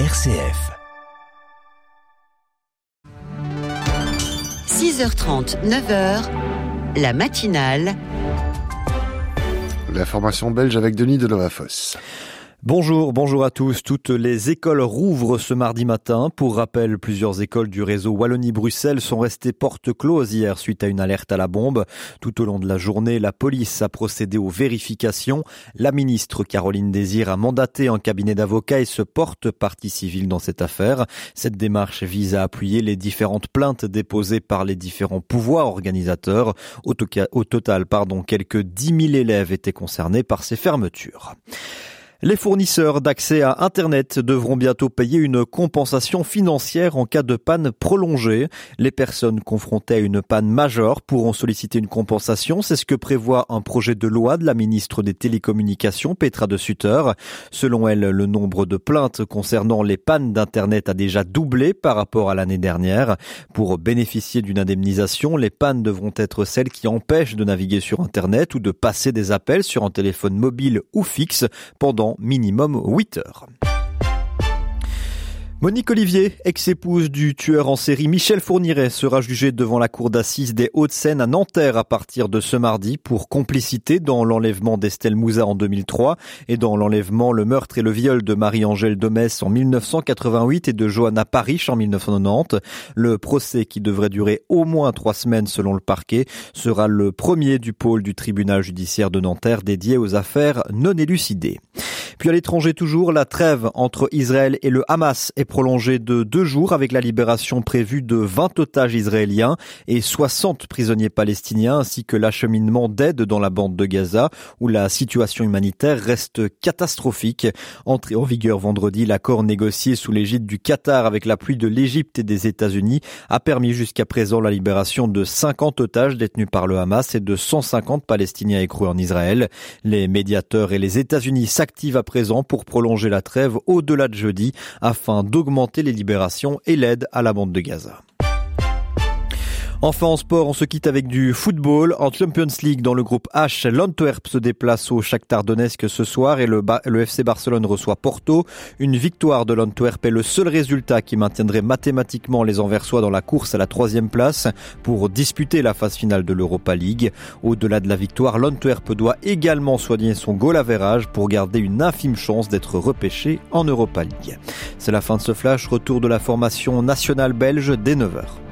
RCF. 6h30, 9h, la matinale. La formation belge avec Denis de Lovafos. Bonjour, bonjour à tous. Toutes les écoles rouvrent ce mardi matin. Pour rappel, plusieurs écoles du réseau Wallonie-Bruxelles sont restées porte closes hier suite à une alerte à la bombe. Tout au long de la journée, la police a procédé aux vérifications. La ministre Caroline Désir a mandaté un cabinet d'avocats et se porte partie civile dans cette affaire. Cette démarche vise à appuyer les différentes plaintes déposées par les différents pouvoirs organisateurs. Au, total, pardon, quelques 10 000 élèves étaient concernés par ces fermetures. Les fournisseurs d'accès à Internet devront bientôt payer une compensation financière en cas de panne prolongée. Les personnes confrontées à une panne majeure pourront solliciter une compensation. C'est ce que prévoit un projet de loi de la ministre des Télécommunications, Petra de Sutter. Selon elle, le nombre de plaintes concernant les pannes d'Internet a déjà doublé par rapport à l'année dernière. Pour bénéficier d'une indemnisation, les pannes devront être celles qui empêchent de naviguer sur Internet ou de passer des appels sur un téléphone mobile ou fixe pendant minimum 8 heures. Monique Olivier, ex-épouse du tueur en série Michel Fourniret, sera jugée devant la cour d'assises des Hauts-de-Seine à Nanterre à partir de ce mardi pour complicité dans l'enlèvement d'Estelle Mouza en 2003 et dans l'enlèvement, le meurtre et le viol de Marie-Angèle Domès en 1988 et de Johanna Parish en 1990. Le procès qui devrait durer au moins trois semaines selon le parquet sera le premier du pôle du tribunal judiciaire de Nanterre dédié aux affaires non élucidées. Puis à l'étranger toujours, la trêve entre Israël et le Hamas est prolongée de deux jours avec la libération prévue de 20 otages israéliens et 60 prisonniers palestiniens ainsi que l'acheminement d'aide dans la bande de Gaza où la situation humanitaire reste catastrophique. Entré en vigueur vendredi, l'accord négocié sous l'égide du Qatar avec l'appui de l'Égypte et des États-Unis a permis jusqu'à présent la libération de 50 otages détenus par le Hamas et de 150 Palestiniens écrous en Israël. Les médiateurs et les États-Unis s'activent présent pour prolonger la trêve au-delà de jeudi afin d'augmenter les libérations et l'aide à la bande de Gaza. Enfin en sport, on se quitte avec du football. En Champions League, dans le groupe H, l'Antwerp se déplace au Shakhtar Donetsk ce soir et le, FC Barcelone reçoit Porto. Une victoire de l'Antwerp est le seul résultat qui maintiendrait mathématiquement les Anversois dans la course à la troisième place pour disputer la phase finale de l'Europa League. Au-delà de la victoire, l'Antwerp doit également soigner son goal average pour garder une infime chance d'être repêché en Europa League. C'est la fin de ce flash. Retour de la formation nationale belge dès 9h.